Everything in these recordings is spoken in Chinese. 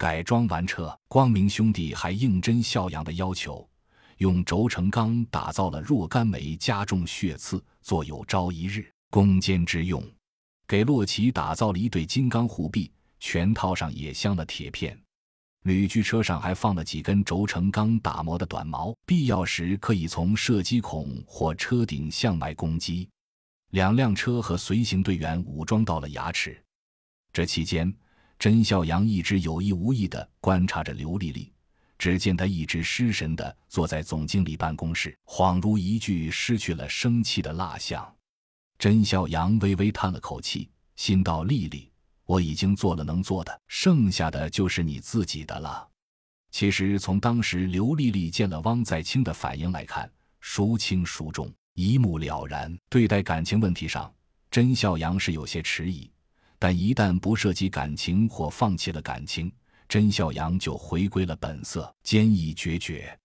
改装完车，光明兄弟还应真孝阳的要求，用轴承钢打造了若干枚加重血刺，做有朝一日攻坚之用。给洛奇打造了一对金刚护臂，全套上也镶了铁片。旅具车上还放了几根轴承钢打磨的短矛，必要时可以从射击孔或车顶向外攻击。两辆车和随行队员武装到了牙齿。这期间，甄孝阳一直有意无意地观察着刘丽丽。只见她一直失神地坐在总经理办公室，恍如一具失去了生气的蜡像。甄孝阳微微叹了口气，心道：“丽丽。”我已经做了能做的，剩下的就是你自己的了。其实从当时刘丽丽见了汪在清的反应来看，孰轻孰重一目了然。对待感情问题上，甄孝阳是有些迟疑，但一旦不涉及感情或放弃了感情，甄孝阳就回归了本色，坚毅决绝。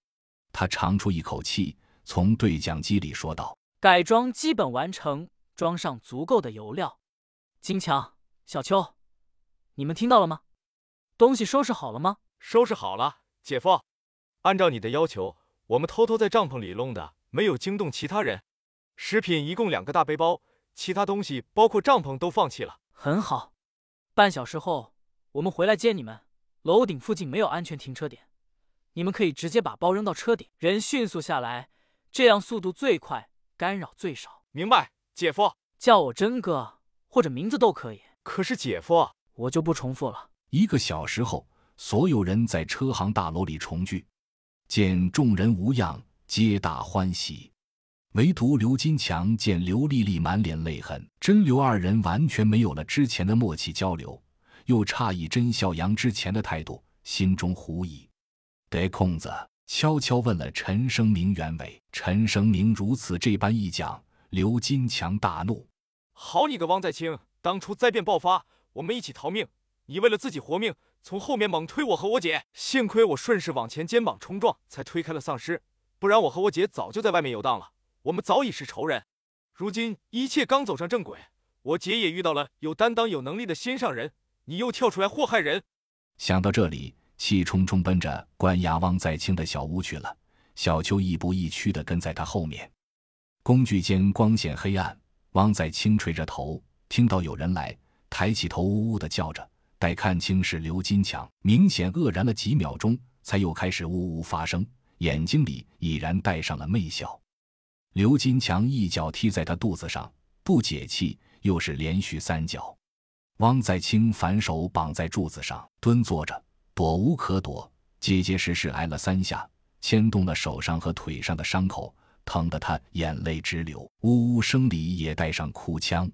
他长出一口气，从对讲机里说道：“改装基本完成，装上足够的油料。金强、小邱。”你们听到了吗？东西收拾好了吗？收拾好了，姐夫。按照你的要求，我们偷偷在帐篷里弄的，没有惊动其他人。食品一共两个大背包，其他东西包括帐篷都放弃了。很好，半小时后我们回来接你们。楼顶附近没有安全停车点，你们可以直接把包扔到车顶，人迅速下来，这样速度最快，干扰最少。明白，姐夫。叫我真哥或者名字都可以。可是姐夫。我就不重复了。一个小时后，所有人在车行大楼里重聚，见众人无恙，皆大欢喜。唯独刘金强见刘丽丽满脸泪痕，甄刘二人完全没有了之前的默契交流，又诧异甄孝阳之前的态度，心中狐疑。得空子悄悄问了陈生明原委。陈生明如此这般一讲，刘金强大怒：“好你个汪在清，当初灾变爆发。”我们一起逃命，你为了自己活命，从后面猛推我和我姐，幸亏我顺势往前肩膀冲撞，才推开了丧尸，不然我和我姐早就在外面游荡了，我们早已是仇人。如今一切刚走上正轨，我姐也遇到了有担当、有能力的心上人，你又跳出来祸害人。想到这里，气冲冲奔着关押汪在清的小屋去了。小秋亦步亦趋地跟在他后面。工具间光线黑暗，汪在清垂着头，听到有人来。抬起头，呜呜的叫着，待看清是刘金强，明显愕然了几秒钟，才又开始呜呜发声，眼睛里已然带上了媚笑。刘金强一脚踢在他肚子上，不解气，又是连续三脚。汪在清反手绑在柱子上，蹲坐着，躲无可躲，结结实实挨了三下，牵动了手上和腿上的伤口，疼得他眼泪直流，呜呜声里也带上哭腔。